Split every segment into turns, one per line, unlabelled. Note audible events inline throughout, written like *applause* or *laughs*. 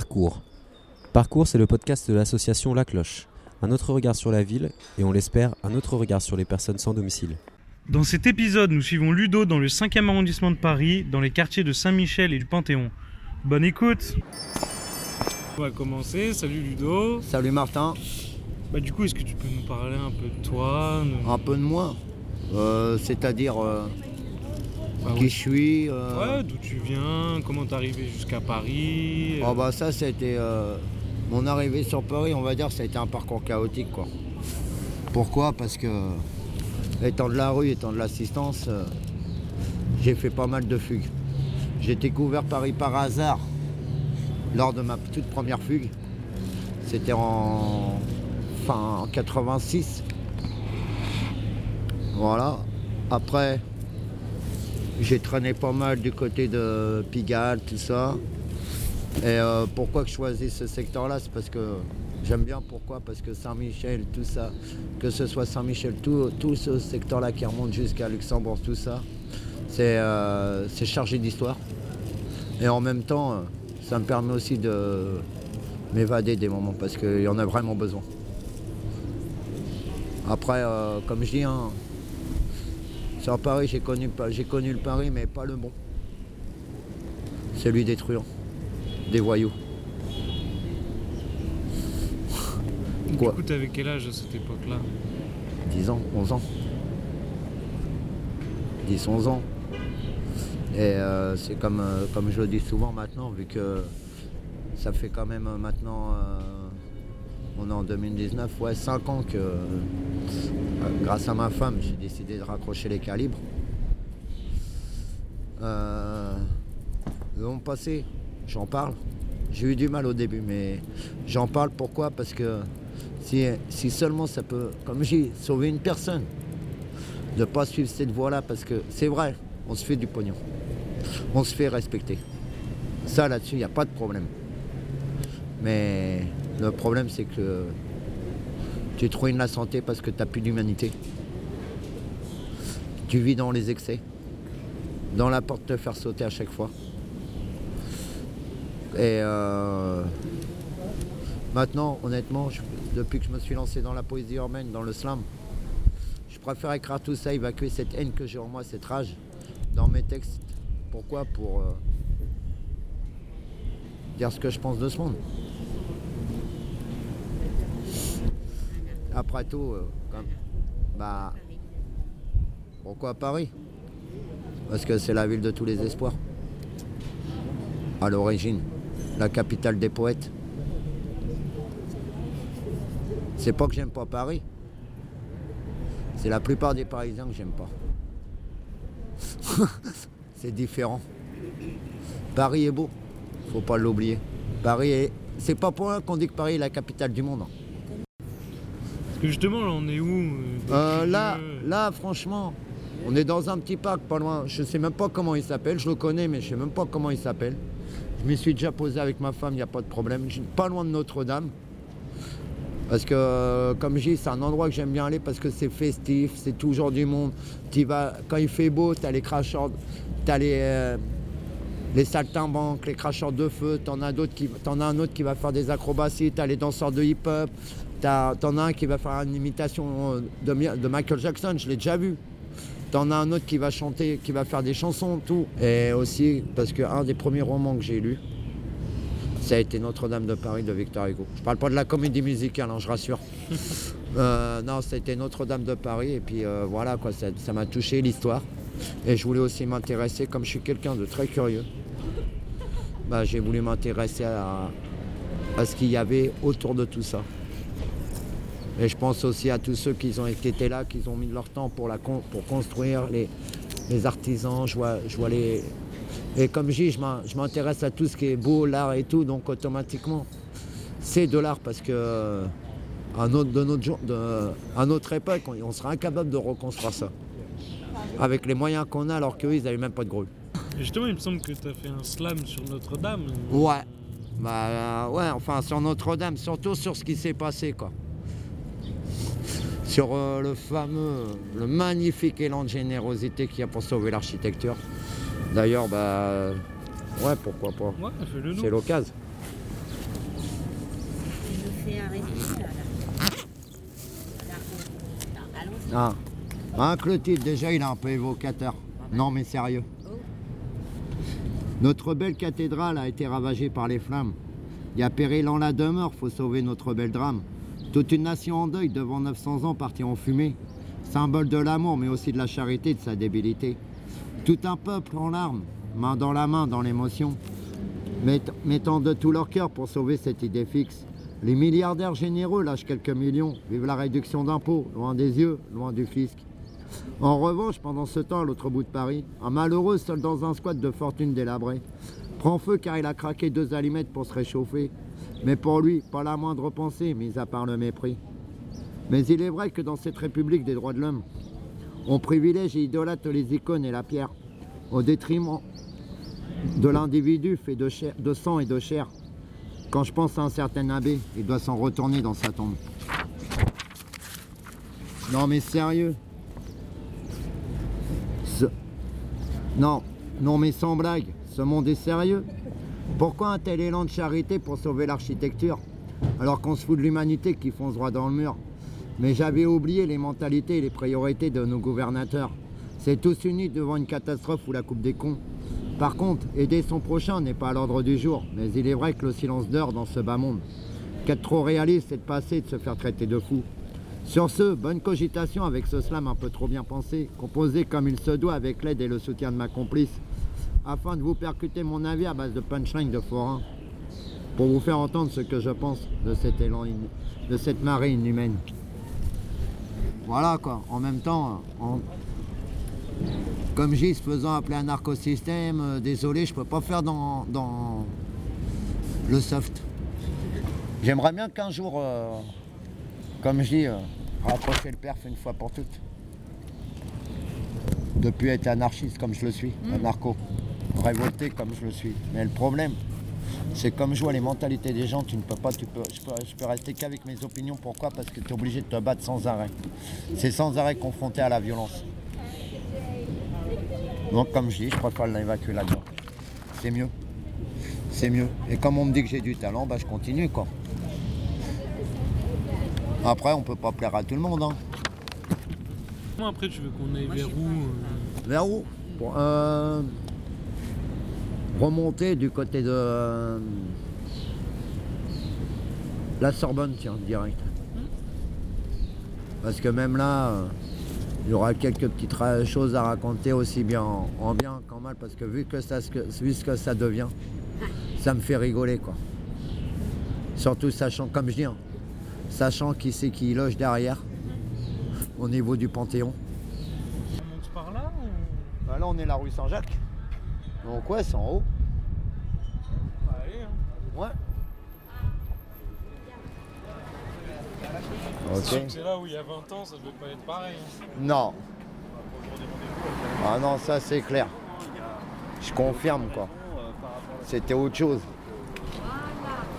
Parcours. Parcours, c'est le podcast de l'association La Cloche. Un autre regard sur la ville et on l'espère, un autre regard sur les personnes sans domicile.
Dans cet épisode, nous suivons Ludo dans le 5e arrondissement de Paris, dans les quartiers de Saint-Michel et du Panthéon. Bonne écoute On va commencer, salut Ludo.
Salut Martin,
Bah du coup, est-ce que tu peux nous parler un peu de toi nous-
un peu de moi, Euh, c'est-à-dire euh,
Bah
qui je suis. euh,
Ouais, d'où tu viens, comment t'es arrivé jusqu'à Paris
oh, bah ça, c'était euh, mon arrivée sur Paris, on va dire, ça a été un parcours chaotique quoi. Pourquoi? Parce que étant de la rue, étant de l'assistance, euh, j'ai fait pas mal de fugues. J'ai découvert Paris par hasard lors de ma toute première fugue. C'était en fin en 86. Voilà. Après, j'ai traîné pas mal du côté de Pigalle, tout ça. Et euh, pourquoi je choisis ce secteur-là? C'est parce que j'aime bien pourquoi? Parce que Saint-Michel, tout ça, que ce soit Saint-Michel, tout, ce secteur-là qui remonte jusqu'à Luxembourg, tout ça, c'est euh, chargé d'histoire. Et en même temps, euh, ça me permet aussi de m'évader des moments parce qu'il y en a vraiment besoin. Après, comme je dis, hein, Paris, j'ai connu, j'ai connu le Paris, mais pas le bon. Celui des truands, des voyous.
Du
quoi
coup, t'avais quel âge à cette époque-là?
10 ans, 11 ans. 10, 11 ans. Et euh, c'est comme, euh, comme je le dis souvent maintenant, vu que ça fait quand même euh, maintenant, euh, on est en 2019, ouais, 5 ans que, euh, grâce à ma femme, j'ai décidé de raccrocher les calibres. Euh, long passé, j'en parle. J'ai eu du mal au début, mais j'en parle pourquoi? Parce que si, si seulement ça peut, comme je dis, sauver une personne, de ne pas suivre cette voie-là, parce que c'est vrai, on se fait du pognon. On se fait respecter. Ça, là-dessus, il n'y a pas de problème. Mais le problème, c'est que tu te ruines la santé parce que tu n'as plus d'humanité. Tu vis dans les excès, dans la porte te faire sauter à chaque fois. Et euh, maintenant, honnêtement, depuis que je me suis lancé dans la poésie urbaine, dans le slam, je préfère écrire tout ça, évacuer cette haine que j'ai en moi, cette rage, dans mes textes. Pourquoi? Pour euh, dire ce que je pense de ce monde. Après tout, euh, bah, pourquoi Paris? Parce que c'est la ville de tous les espoirs. À l'origine, la capitale des poètes. C'est pas que j'aime pas Paris. C'est la plupart des Parisiens que j'aime pas. *laughs* c'est différent. Paris est beau, faut pas l'oublier. Paris est. C'est pas pour rien qu'on dit que Paris est la capitale du monde.
Que justement, là, on est où euh,
Euh, là, franchement, on est dans un petit parc pas loin. Je sais même pas comment il s'appelle. Je le connais, mais je sais même pas comment il s'appelle. Je m'y suis déjà posé avec ma femme, il n'y a pas de problème. Pas loin de Notre-Dame. Parce que, euh, comme je dis, c'est un endroit que j'aime bien aller parce que c'est festif, c'est toujours du monde. Vas, quand il fait beau, tu as les cracheurs, tu as les, euh, les saltimbanques, les cracheurs de feu, t'en as, d'autres qui, t'en as un autre qui va faire des acrobaties, tu as les danseurs de hip-hop, t'as- t'en as un qui va faire une imitation de, Mi- de Michael Jackson, je l'ai déjà vu. T'en as un autre qui va chanter, qui va faire des chansons, tout. Et aussi, parce qu'un des premiers romans que j'ai lu, ça a été Notre-Dame de Paris de Victor Hugo. Je parle pas de la comédie musicale, hein, je rassure. *laughs* Euh, non, ça a été Notre-Dame de Paris, et puis euh, voilà, quoi, ça ça m'a touché l'histoire. Et je voulais aussi m'intéresser, comme je suis quelqu'un de très curieux, bah, j'ai voulu m'intéresser à, à ce qu'il y avait autour de tout ça. Et je pense aussi à tous ceux qui, ont, qui étaient là, qui ont mis de leur temps pour, la, pour construire, les, les artisans, je vois, je vois les... Et comme je dis, je m'in- je m'intéresse à tout ce qui est beau, l'art et tout, donc automatiquement, c'est de l'art parce que euh, à notre, de notre, jour- de- à notre époque, on, on serait incapable de reconstruire ça. Avec les moyens qu'on a, alors qu'eux, ils n'avaient même pas de grue.
Et Justement, il me semble que t'as fait un slam sur Notre-Dame.
Ouais. Bah euh, ouais, enfin sur Notre-Dame, surtout sur ce qui s'est passé quoi. Sur euh, le fameux, le magnifique élan de générosité qu'il y a pour sauver l'architecture. D'ailleurs, bah ouais, pourquoi pas.
Ouais, fais-le nous.
C'est l'occasion.
là. là. Allons-y.
Ah. Hein, que le titre, déjà, il est un peu évocateur. Non, mais sérieux. Notre belle cathédrale a été ravagée par les flammes. Il y a péril en la demeure, faut sauver notre bel drame. Toute une nation en deuil devant 900 ans partie en fumée. Symbole de l'amour, mais aussi de la charité, de sa débilité. Tout un peuple en larmes, main dans la main, dans l'émotion. Mett- mettant de tout leur cœur pour sauver cette idée fixe. Les milliardaires généreux lâchent quelques millions, vivent la réduction d'impôts, loin des yeux, loin du fisc. En revanche, pendant ce temps, à l'autre bout de Paris, un malheureux seul dans un squat de fortune délabrée prend feu car il a craqué deux allumettes pour se réchauffer. Mais pour lui, pas la moindre pensée, mis à part le mépris. Mais il est vrai que dans cette république des droits de l'homme, on privilège et idolâtre les icônes et la pierre, au détriment de l'individu fait de, sang et de chair. Quand je pense à un certain abbé, il doit s'en retourner dans sa tombe. Non mais sérieux. Non, non mais sans blague, ce monde est sérieux. Pourquoi un tel élan de charité pour sauver l'architecture alors qu'on se fout de l'humanité qui fonce droit dans le mur? Mais j'avais oublié les mentalités et les priorités de nos gouvernateurs. C'est tous unis devant une catastrophe ou la coupe des cons. Par contre, aider son prochain n'est pas à l'ordre du jour, mais il est vrai que le silence dort dans ce bas monde. Qu'être trop réaliste, c'est de passer de se faire traiter de fou. Sur ce, bonne cogitation avec ce slam un peu trop bien pensé, composé comme il se doit avec l'aide et le soutien de ma complice, afin de vous percuter mon avis à base de punchline de forain, pour vous faire entendre ce que je pense de cet élan, in- de cette marée inhumaine. Voilà quoi, en même temps, en- comme se faisant appeler un narcosystème, euh, désolé, je peux pas faire dans, dans le soft. J'aimerais bien qu'un jour, euh, comme je dis, euh, rapprocher le perf une fois pour toutes. Depuis être anarchiste comme je le suis, anarcho, révolté comme je le suis. Mais le problème, c'est comme je vois les mentalités des gens, tu ne peux pas, tu peux, je, peux, je peux rester qu'avec mes opinions. Pourquoi? Parce que tu es obligé de te battre sans arrêt. C'est sans arrêt confronté à la violence. Donc comme je dis, je préfère l'évacuer là-dedans. C'est mieux. C'est mieux. Et comme on me dit que j'ai du talent, bah, je continue quoi. Après, on peut pas plaire à tout le monde. Hein.
Moi, après, tu veux qu'on aille vers où euh,
Vers où? Pour, euh, Remonter du côté de euh, la Sorbonne, tiens, direct. Parce que même là, euh, il y aura quelques petites choses à raconter aussi bien en, en bien qu'en mal, parce que vu que ça, ce que- vu ce que ça devient, ça me fait rigoler, quoi. Surtout sachant, comme je dis, hein, sachant qui c'est qui loge derrière, au niveau du Panthéon.
On monte par là ou...
Bah là, on est la rue Saint-Jacques. Donc ouais, c'est en haut. Ouais.
C'est sûr
Ok.
que c'est là où il y a 20 ans, ça devait pas être pareil. hein.
Non. Ah non, ça c'est clair. Je confirme quoi. C'était autre chose.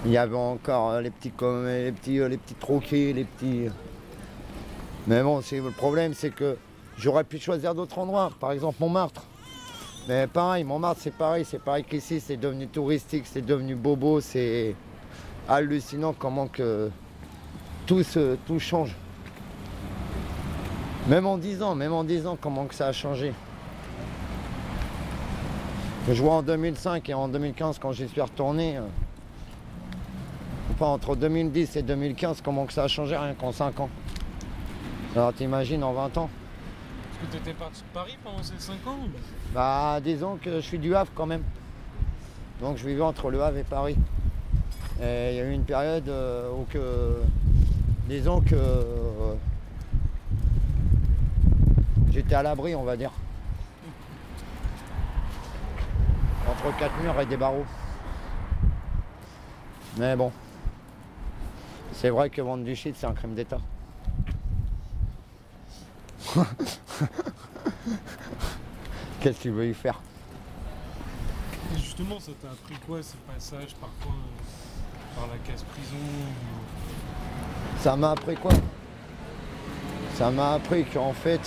Il y avait encore euh, les petits les petits euh, les petits troquets, les petits. Mais bon, le problème, c'est que j'aurais pu choisir d'autres endroits. Par exemple Montmartre. Mais pareil, Montmartre c'est pareil, c'est pareil qu'ici, c'est devenu touristique, c'est devenu bobo, c'est hallucinant comment que tout, se, tout change. Même en 10 ans, même en 10 ans, comment que ça a changé. Je vois en 2005 et en 2015 quand j'y suis retourné. euh, enfin, entre 2010 et 2015, comment que ça a changé rien qu'en 5 ans. Alors t'imagines en 20 ans
Que t'étais parti de Paris pendant ces 5 ans
Bah disons que je suis du Havre quand même. Donc je vivais entre le Havre et Paris. Et il y a eu une période euh, où que. Disons que. euh, J'étais à l'abri, on va dire. Entre quatre murs et des barreaux. Mais bon. C'est vrai que vendre du shit, c'est un crime d'État. *laughs* *laughs* Qu'est-ce qu'il veut y faire?
Et justement, ça t'a appris quoi ces passages parfois euh, par la casse prison ou-
Ça m'a appris quoi? Ça m'a appris qu'en fait,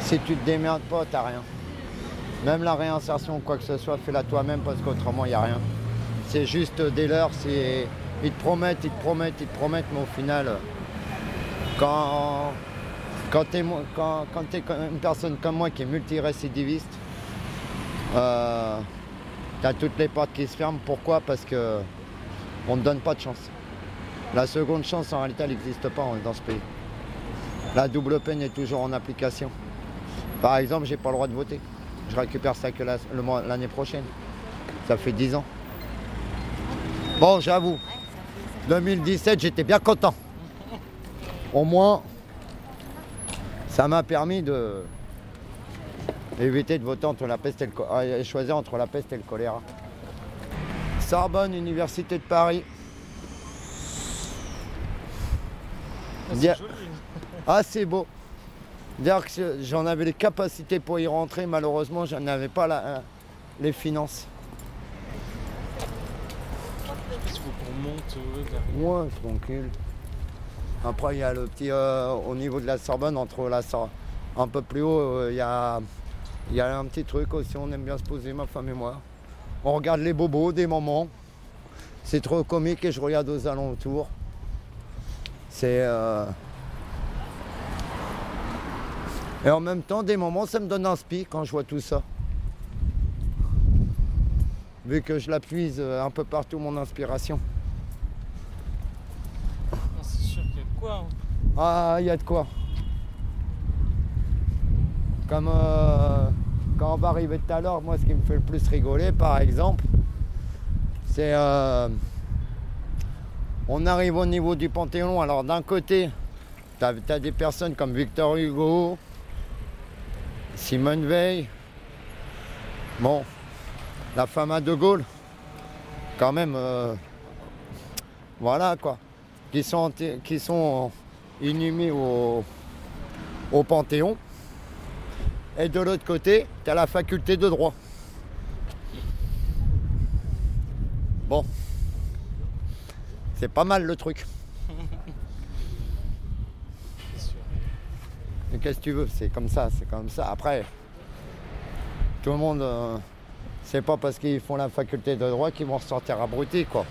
si tu te démerdes pas, t'as rien. Même la réinsertion quoi que ce soit, fais-la toi-même parce qu'autrement, il n'y a rien. C'est juste des leurs, c'est... Ils te promettent, ils te promettent, ils te promettent, mais au final, quand, quand tu es, quand, quand une personne comme moi qui est multirécidiviste, euh, tu as toutes les portes qui se ferment. Pourquoi? Parce que on ne donne pas de chance. La seconde chance, en réalité, elle n'existe pas dans ce pays. La double peine est toujours en application. Par exemple, j'ai pas le droit de voter. Je récupère ça que l'année prochaine. Ça fait 10 ans. Bon, j'avoue, 2017, j'étais bien content. Au moins, ça m'a permis de éviter de voter entre la peste et le euh, choisir entre la peste et le choléra. Sorbonne, Université de Paris. Dia- *laughs* Ah, c'est beau. Dire que j'en avais les capacités pour y rentrer, malheureusement, je n'avais pas la- euh, les finances.
Il faut qu'on monte euh.
Ouais, tranquille. Après, il y a le petit. euh, au niveau de la Sorbonne, entre la Sor- un peu plus haut, euh, il y, a, y a un petit truc aussi. On aime bien se poser, ma femme et moi. On regarde les bobos des moments. C'est trop comique et je regarde aux alentours. C'est. euh, Et en même temps, des moments, ça me donne un spi quand je vois tout ça. Vu que je la puise un peu partout, mon inspiration.
Ah, c'est sûr qu'il y a de hein.
Ah, il y a de quoi. Comme euh, quand on va arriver tout à l'heure, moi, ce qui me fait le plus rigoler, par exemple, c'est. euh, on arrive au niveau du Panthéon. Alors, d'un côté, tu as, des personnes comme Victor Hugo, Simone Veil, bon, la femme à De Gaulle, quand même, euh, voilà quoi, qui sont, qui sont inhumés au, au Panthéon. Et de l'autre côté, tu as la faculté de droit. Bon, c'est pas mal le truc. Mais qu'est-ce que tu veux? C'est comme ça, c'est comme ça. Après, tout le monde, euh, c'est pas parce qu'ils font la faculté de droit qu'ils vont sortir abrutis, quoi.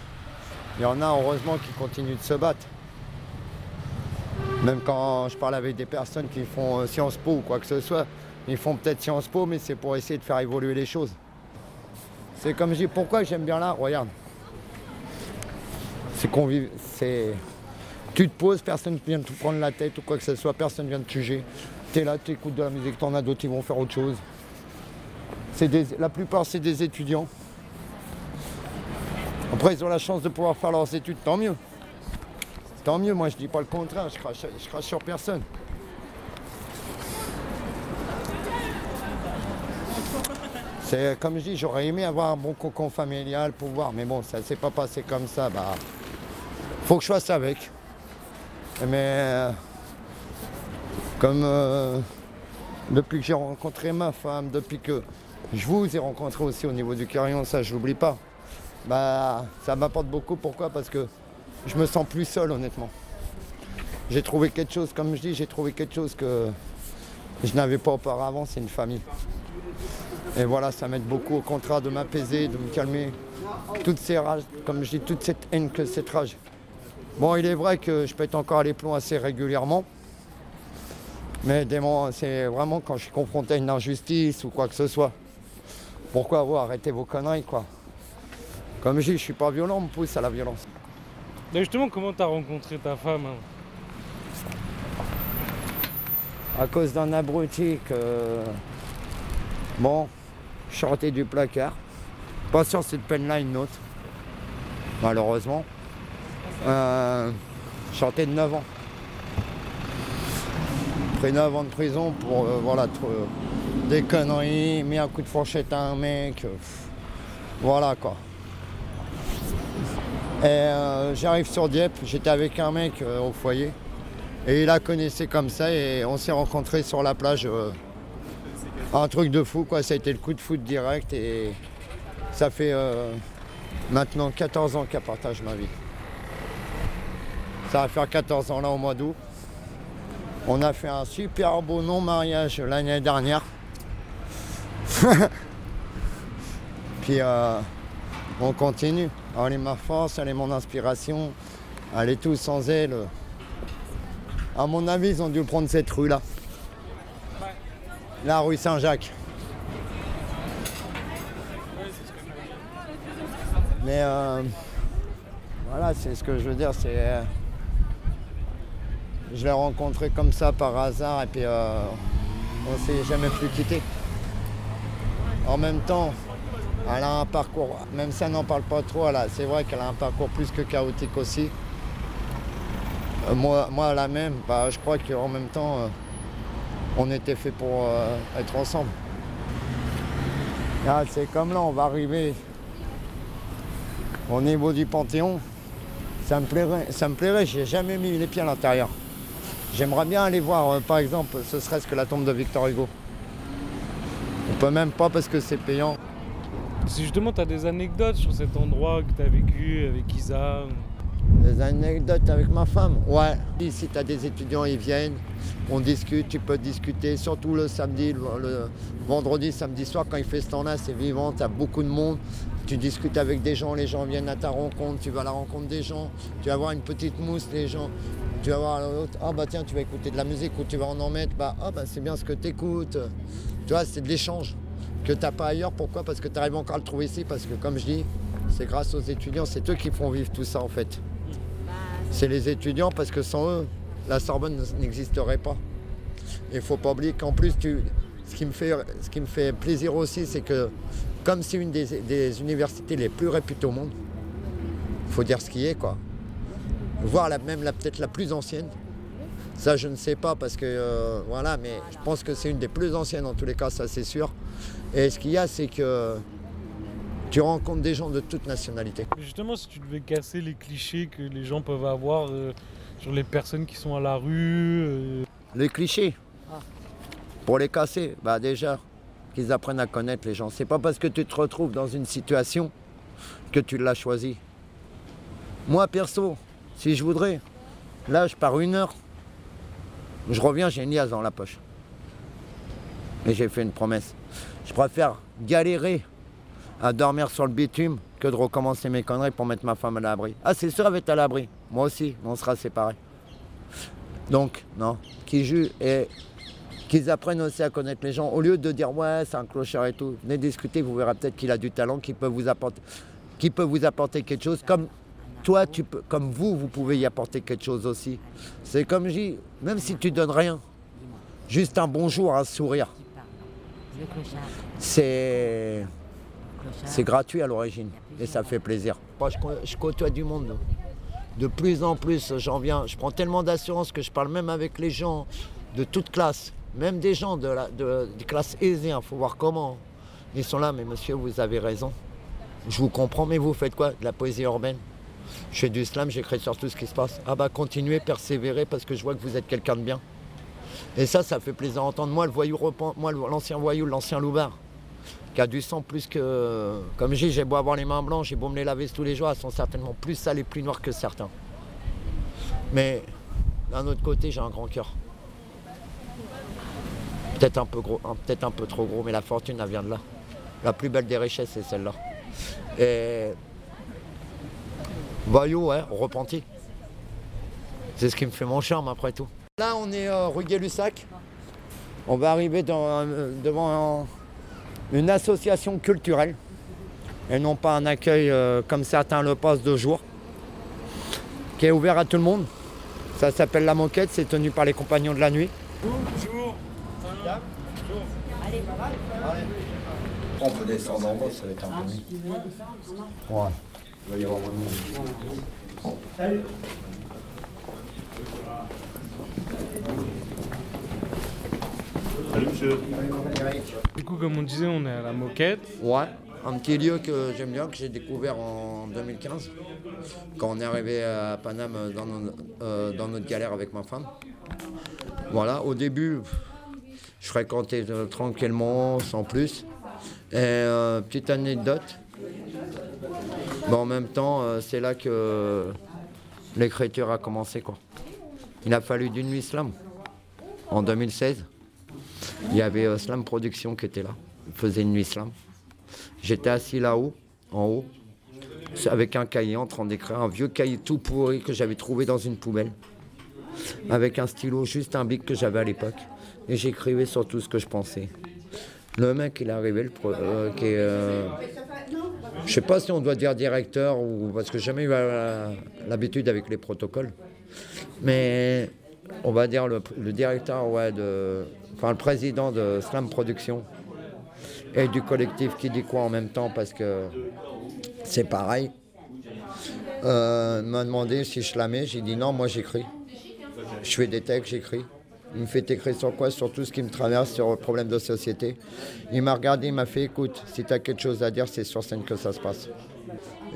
Il y en a, heureusement, qui continuent de se battre. Même quand je parle avec des personnes qui font euh, Sciences Po ou quoi que ce soit, ils font peut-être Sciences Po, mais c'est pour essayer de faire évoluer les choses. C'est comme je dis, pourquoi j'aime bien là Regarde. C'est qu'on vit, c'est... Tu te poses, personne ne vient te prendre la tête ou quoi que ce soit, personne ne vient te juger. Tu es là, tu écoutes de la musique, t'en as d'autres qui vont faire autre chose. C'est des- la plupart, c'est des étudiants. Après, ils ont la chance de pouvoir faire leurs études, tant mieux. Tant mieux, moi je dis pas le contraire, je crache, crache sur personne. C'est comme je dis, j'aurais aimé avoir un bon cocon familial, pouvoir, mais bon, ça s'est pas passé comme ça. Bah, faut que je fasse avec. Mais euh, comme euh, depuis que j'ai rencontré ma femme, depuis que je vous ai rencontré aussi au niveau du carillon, ça je l'oublie pas. Bah ça m'apporte beaucoup. Pourquoi? Parce que je me sens plus seul honnêtement. J'ai trouvé quelque chose, comme je dis, j'ai trouvé quelque chose que je n'avais pas auparavant, c'est une famille. Et voilà, ça m'aide beaucoup au contraire de m'apaiser, de me calmer. Toutes ces rages, comme je dis, toute cette haine que cette rage. Bon, il est vrai que je pète encore les plombs assez régulièrement. Mais c'est vraiment quand je suis confronté à une injustice ou quoi que ce soit. Pourquoi vous arrêtez vos conneries, quoi? Comme je dis, je suis pas violent, on me pousse à la violence.
Là, justement, comment t'as rencontré ta femme hein
À cause d'un abruti que. Bon, je sortais du placard. Pas sur cette peine-là, une autre. Malheureusement. Euh, je sortais de 9 ans. Pris 9 ans de prison pour euh, voilà, euh, des conneries, mis un coup de fourchette à un mec. euh, voilà quoi. Euh, j'arrive sur Dieppe, j'étais avec un mec euh, au foyer. Et il la connaissait comme ça et on s'est rencontrés sur la plage. euh, un truc de fou quoi, ça a été le coup de foot direct et ça fait maintenant 14 ans qu'elle partage ma vie. Ça va faire 14 ans là au mois d'août. On a fait un super beau non-mariage l'année dernière. *laughs* Puis on continue. Elle est ma force, elle est mon inspiration. Elle est tout sans elle. À mon avis, ils ont dû prendre cette rue-là. La rue Saint-Jacques. Mais euh, voilà, c'est ce que je veux dire, c'est. euh, je l'ai rencontré comme ça par hasard et puis euh, on s'est jamais plus quitté. En même temps, elle a un parcours, même si elle n'en parle pas trop, c'est vrai qu'elle a un parcours plus que chaotique aussi. Euh, moi, moi, la même, bah, je crois qu'en même temps, euh, on était fait pour euh, être ensemble. Ah, c'est comme là, on va arriver au niveau du Panthéon. Ça me plairait, ça me plairait, j'ai jamais mis les pieds à l'intérieur. J'aimerais bien aller voir, par exemple, ce serait-ce que la tombe de Victor Hugo. On peut même pas parce que c'est payant.
Si justement tu as des anecdotes sur cet endroit que tu as vécu avec Isa.
Des anecdotes avec ma femme Ouais. Si tu as des étudiants, ils viennent, on discute, tu peux discuter, surtout le samedi, le, vendredi, samedi soir, quand il fait ce temps-là, c'est vivant, tu as beaucoup de monde. Tu discutes avec des gens, les gens viennent à ta rencontre, tu vas à la rencontre des gens, tu vas voir une petite mousse, les gens, tu vas voir l'autre, ah bah tiens, tu vas écouter de la musique ou tu vas en en mettre, bah ah bah c'est bien ce que tu écoutes. Tu vois, c'est de l'échange que tu n'as pas ailleurs. Pourquoi? Parce que tu arrives encore à le trouver ici, parce que comme je dis, c'est grâce aux étudiants, c'est eux qui font vivre tout ça en fait. C'est les étudiants parce que sans eux, la Sorbonne n'existerait pas. Il ne faut pas oublier qu'en plus, tu, ce, qui me fait, ce qui me fait plaisir aussi, c'est que comme c'est une des, des universités les plus réputées au monde, il faut dire ce qui est, quoi. Voire la, même la- peut-être la plus ancienne. Ça, je ne sais pas parce que, euh, voilà, mais je pense que c'est une des plus anciennes en tous les cas, ça c'est sûr. Et ce qu'il y a, c'est que tu rencontres des gens de toute nationalité.
Justement, si tu devais casser les clichés que les gens peuvent avoir euh, sur les personnes qui sont à la rue. euh,
Les clichés. Pour les casser, bah déjà, qu'ils apprennent à connaître les gens. C'est pas parce que tu te retrouves dans une situation que tu l'as choisi. Moi, perso, si je voudrais, là, je pars une heure, je reviens, j'ai une liasse dans la poche. Et j'ai fait une promesse. Je préfère galérer à dormir sur le bitume que de recommencer mes conneries pour mettre ma femme à l'abri. Ah, c'est sûr, elle va être à l'abri. Moi aussi, on sera séparés. Donc, non, qu'ils et qu'ils apprennent aussi à connaître les gens. Au lieu de dire ouais, c'est un clochard et tout, venez discuter, vous verrez peut-être qu'il a du talent, qu'il peut vous apporter, qu'il peut vous apporter quelque chose. Comme toi, tu peux, comme vous, vous pouvez y apporter quelque chose aussi. C'est comme je dis, même si tu donnes rien, juste un bonjour, un sourire, C'est gratuit à l'origine et ça fait plaisir. Je, côtoie du monde. De plus en plus, j'en viens. Je prends tellement d'assurance que je parle même avec les gens de toute classe, même des gens de classes aisées. Il faut voir comment. Ils sont là, mais monsieur, vous avez raison. Je vous comprends, mais vous faites quoi? De la poésie urbaine Je fais du slam, j'écris sur tout ce qui se passe. Ah bah continuez, persévérez, parce que je vois que vous êtes quelqu'un de bien. Et ça, ça fait plaisir à entendre. Moi, le voyou moi, l'ancien voyou, l'ancien loupard, qui a du sang plus que. Comme je dis, j'ai beau avoir les mains blanches, j'ai beau me les laver tous les jours, elles sont certainement plus sales et plus noires que certains. Mais d'un autre côté, j'ai un grand cœur. Peut-être un peu gros, peut-être un peu trop gros, mais la fortune, elle vient de là. La plus belle des richesses, c'est celle-là. Et. Voyou, ouais, repenti. C'est ce qui me fait mon charme après tout. Là, on est euh, rue Gay-Lussac. On va arriver dans, euh, devant un- une association culturelle et non pas un accueil euh, comme certains le passent de jour, qui est ouvert à tout le monde. Ça s'appelle La Moquette, c'est tenu par les compagnons de la nuit. On peut descendre en bas, ça va être un peu mieux. Ouais. Il va y avoir moins de monde.
Du coup, comme on disait, on est à la moquette.
Ouais, un petit lieu que j'aime bien, que j'ai découvert en 2015, quand on est arrivé à Paname euh, dans notre galère avec ma femme. Voilà, au début, je fréquentais euh, tranquillement, sans plus. Et euh, petite anecdote, en même temps, c'est là que l'écriture a commencé. Quoi. Il a fallu d'une nuit slam. En 2016, il y avait euh, Slam Production qui était là. Il faisait une nuit slam. J'étais assis là-haut, en haut. Avec un cahier en train d'écrire, un vieux cahier tout pourri que j'avais trouvé dans une poubelle. Avec un stylo, juste un bic que j'avais à l'époque. Et j'écrivais sur tout ce que je pensais. Le mec, il est arrivé, le euh, qui est. euh, je sais pas si on doit dire directeur ou. Parce que j'ai jamais eu euh, l'habitude avec les protocoles. Mais on va dire le, le directeur, ouais, de. Enfin, le président de Slam Production et du collectif qui dit quoi en même temps parce que c'est pareil. Euh, m'a demandé si je slamais, j'ai dit non, moi j'écris. Je fais des textes, j'écris. Il me fait écrire sur quoi? Sur tout ce qui me traverse, sur le problème de société. Il m'a regardé, il m'a fait écoute, si tu as quelque chose à dire, c'est sur scène que ça se passe.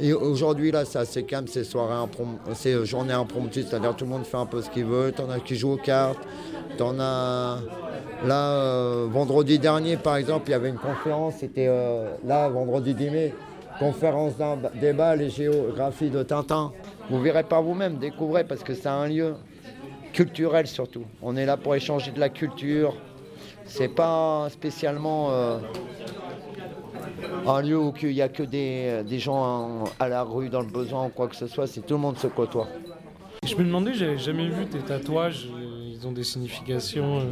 Et aujourd'hui, là, c'est assez calme, c'est improm- c'est impromptues, c'est-à-dire tout le monde fait un peu ce qu'il veut. T'en as qui jouent aux cartes, t'en as. Là, euh, vendredi dernier, par exemple, il y avait une conférence, c'était euh, là, vendredi 10 mai, conférence d'un débat, les géographies de Tintin. Vous verrez par vous-même, découvrez, parce que c'est un lieu culturel surtout. On est là pour échanger de la culture. C'est pas spécialement euh, un lieu où il n'y a que des, des gens en- à la rue dans le besoin ou quoi que ce soit, c'est tout le monde se côtoie.
Je me demandais, j'avais jamais vu tes tatouages, ont des significations euh,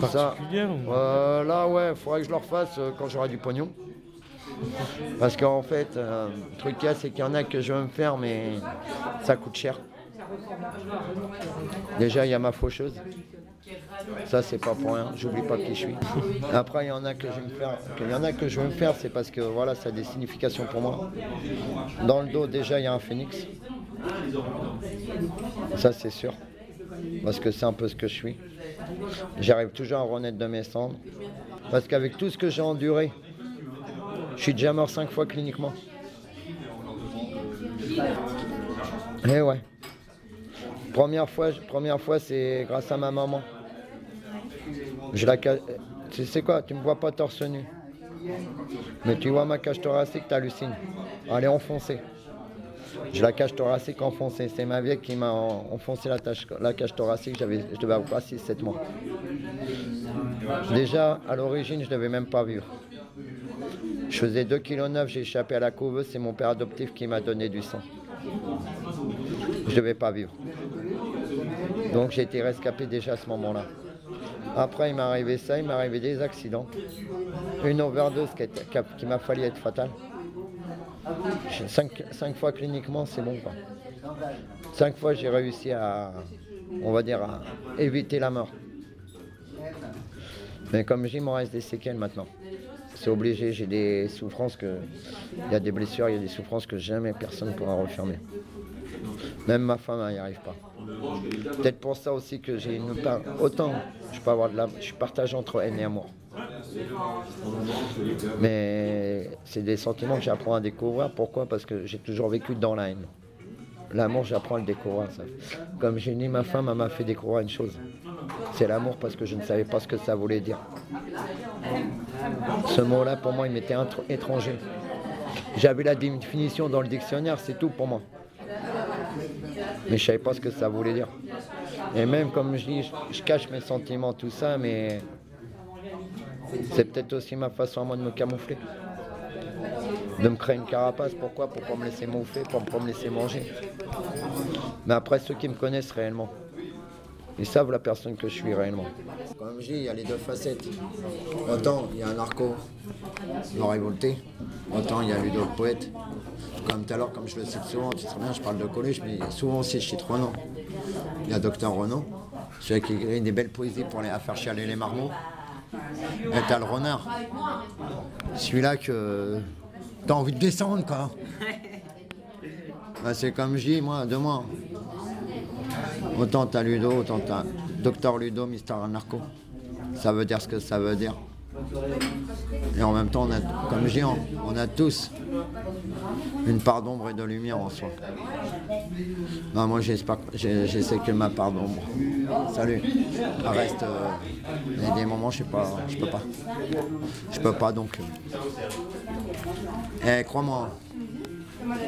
Ça,
particulières ou-
Euh, là, ouais, il faudrait que je le refasse euh, quand j'aurai du pognon. Parce qu'en fait, euh, le truc qu'il y a, c'est qu'il y en a que je veux me faire, mais ça coûte cher. Déjà, il y a ma faucheuse. Ça, c'est pas pour rien. J'oublie pas qui je suis. Après, il y en a que je veux me faire. Il y en a que je veux me faire, c'est parce que voilà, ça a des significations pour moi. Dans le dos, déjà, il y a un phénix. Ça, c'est sûr. Parce que c'est un peu ce que je suis. J'arrive toujours à renaître de mes cendres. Parce qu'avec tout ce que j'ai enduré, je suis déjà mort cinq fois cliniquement. Eh ouais. Première fois, première fois c'est grâce à ma maman. Je la ca- Tu sais quoi, tu me vois pas torse nu. Mais tu vois ma cage thoracique, t'hallucines. Elle est enfoncée. J'ai la cage thoracique enfoncée. C'est ma vieille qui m'a en- enfoncé la, tâche- la cage thoracique. Je devais avoir 6-7 mois. Déjà, à l'origine, je ne devais même pas vivre. Je faisais 2,9 kg, j'ai échappé à la couveuse. C'est mon père adoptif qui m'a donné du sang. Je ne devais pas vivre. Donc j'ai été rescapé déjà à ce moment-là. Après, il m'est arrivé ça, il m'est arrivé des accidents. Une overdose qui m'a fallu être fatale. J'ai- Cinq, fois cliniquement, c'est bon. Quoi. Cinq fois, j'ai réussi à, on va dire, éviter la mort. Mais comme dis, il m'en reste des séquelles maintenant. C'est obligé, j'ai des souffrances que. Il y a des blessures, il y a des souffrances que jamais personne ne pourra refermer. Même ma femme, n'y arrive pas. Peut-être pour ça aussi que j'ai une. Autant, je peux avoir de la. Je suis partagé entre haine et amour. Mais c'est des sentiments que j'apprends à découvrir. Pourquoi? Parce que j'ai toujours vécu dans la haine. L'amour, j'apprends à le découvrir. ça. Comme j'ai dit, ma femme, elle m'a fait découvrir une chose. C'est l'amour parce que je ne savais pas ce que ça voulait dire. Ce mot-là, pour moi, il m'était étranger. J'avais la définition dans le dictionnaire, c'est tout pour moi. Mais je savais pas ce que ça voulait dire. Et même, comme je dis, je cache mes sentiments, tout ça, mais c'est peut-être aussi ma façon à moi de me camoufler. De me créer une carapace, pourquoi? Pour pas me laisser mouffer, pour pas me laisser manger. Mais après, ceux qui me connaissent réellement, ils savent la personne que je suis réellement. Comme je dis, il y a les deux facettes. Autant il y a un narco, non révolté, autant il y a Ludo le poète. Comme tout à l'heure, comme je le cite souvent, tu sais bien, je parle de collège, mais souvent aussi je cite Renan. Il y a Docteur Renan, celui qui écrit des belles poésies pour faire chialer les marmots. Et t'as le renard. Celui-là que t'as envie de descendre, quoi. Bah, c'est comme je dis, moi, de moi. Autant t'as Ludo, autant t'as Docteur Ludo, Mister Narco. Ça veut dire ce que ça veut dire. Et en même temps, on comme je on a tous une part d'ombre et de lumière en soi. Non, moi, j'espère, j'essaie que ma part d'ombre. Salut. Reste. euh, il y a des moments, je sais pas, je peux pas. Je peux pas donc. euh. Eh, crois-moi,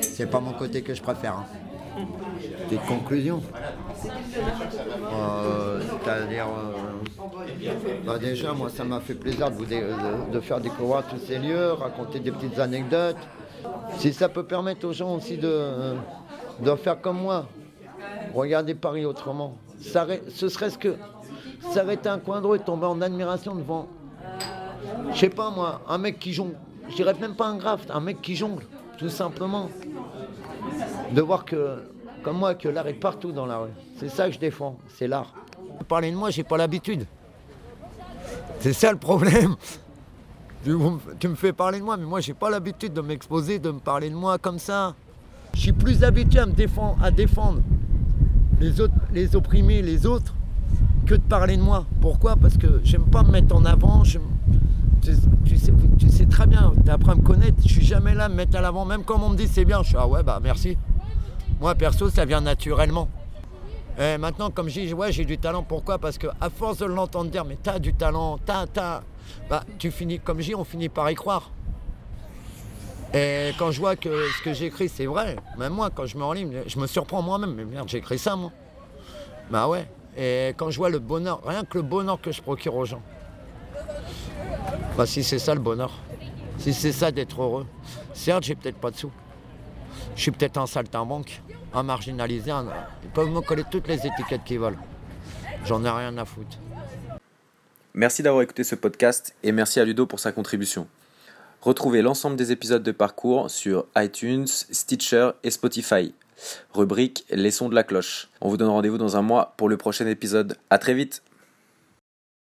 c'est pas mon côté que je préfère. hein. Petite conclusion. Euh, C'est-à-dire, bah déjà, moi, ça m'a fait plaisir de, vous de faire découvrir tous ces lieux, raconter des petites anecdotes. Si ça peut permettre aux gens aussi de, de faire comme moi, regarder Paris autrement. Ce serait-ce que s'arrêter un coin de rue et tomber en admiration devant, je sais pas moi, un mec qui jongle. Je dirais même pas un graft, un mec qui jongle, tout simplement. De voir que, comme moi, que l'art est partout dans la rue. C'est ça que je défends, c'est l'art. Parler de moi, j'ai pas l'habitude. C'est ça le problème. Tu, me fais parler de moi, mais moi j'ai pas l'habitude de m'exposer, de me parler de moi comme ça. Je suis plus habitué à me défendre, à défendre les autres, les opprimés, les autres, que de parler de moi. Pourquoi? Parce que j'aime pas me mettre en avant. tu, sais, très bien, tu appris à me connaître, je suis jamais là à me mettre à l'avant. Même quand on me dit c'est bien, je suis ah ouais bah merci. Moi perso ça vient naturellement. Et maintenant comme je dis ouais j'ai du talent, pourquoi? Parce que à force de l'entendre dire mais t'as du talent, t'as, t'as, bah tu finis comme je dis, on finit par y croire. Et quand je vois que ce que j'écris c'est vrai, même moi quand je me ligne, je me surprends moi-même, mais merde j'écris ça moi. Bah ouais. Et quand je vois le bonheur, rien que le bonheur que je procure aux gens. Bah si c'est ça le bonheur, si c'est ça d'être heureux, certes j'ai peut-être pas de sous. Je suis peut-être un saltimbanque, un marginalisé, ils peuvent me coller toutes les étiquettes qu'ils veulent. J'en ai rien à foutre.
Merci d'avoir écouté ce podcast et merci à Ludo pour sa contribution. Retrouvez l'ensemble des épisodes de parcours sur iTunes, Stitcher et Spotify. Rubrique Les sons de la cloche. On vous donne rendez-vous dans un mois pour le prochain épisode. À très vite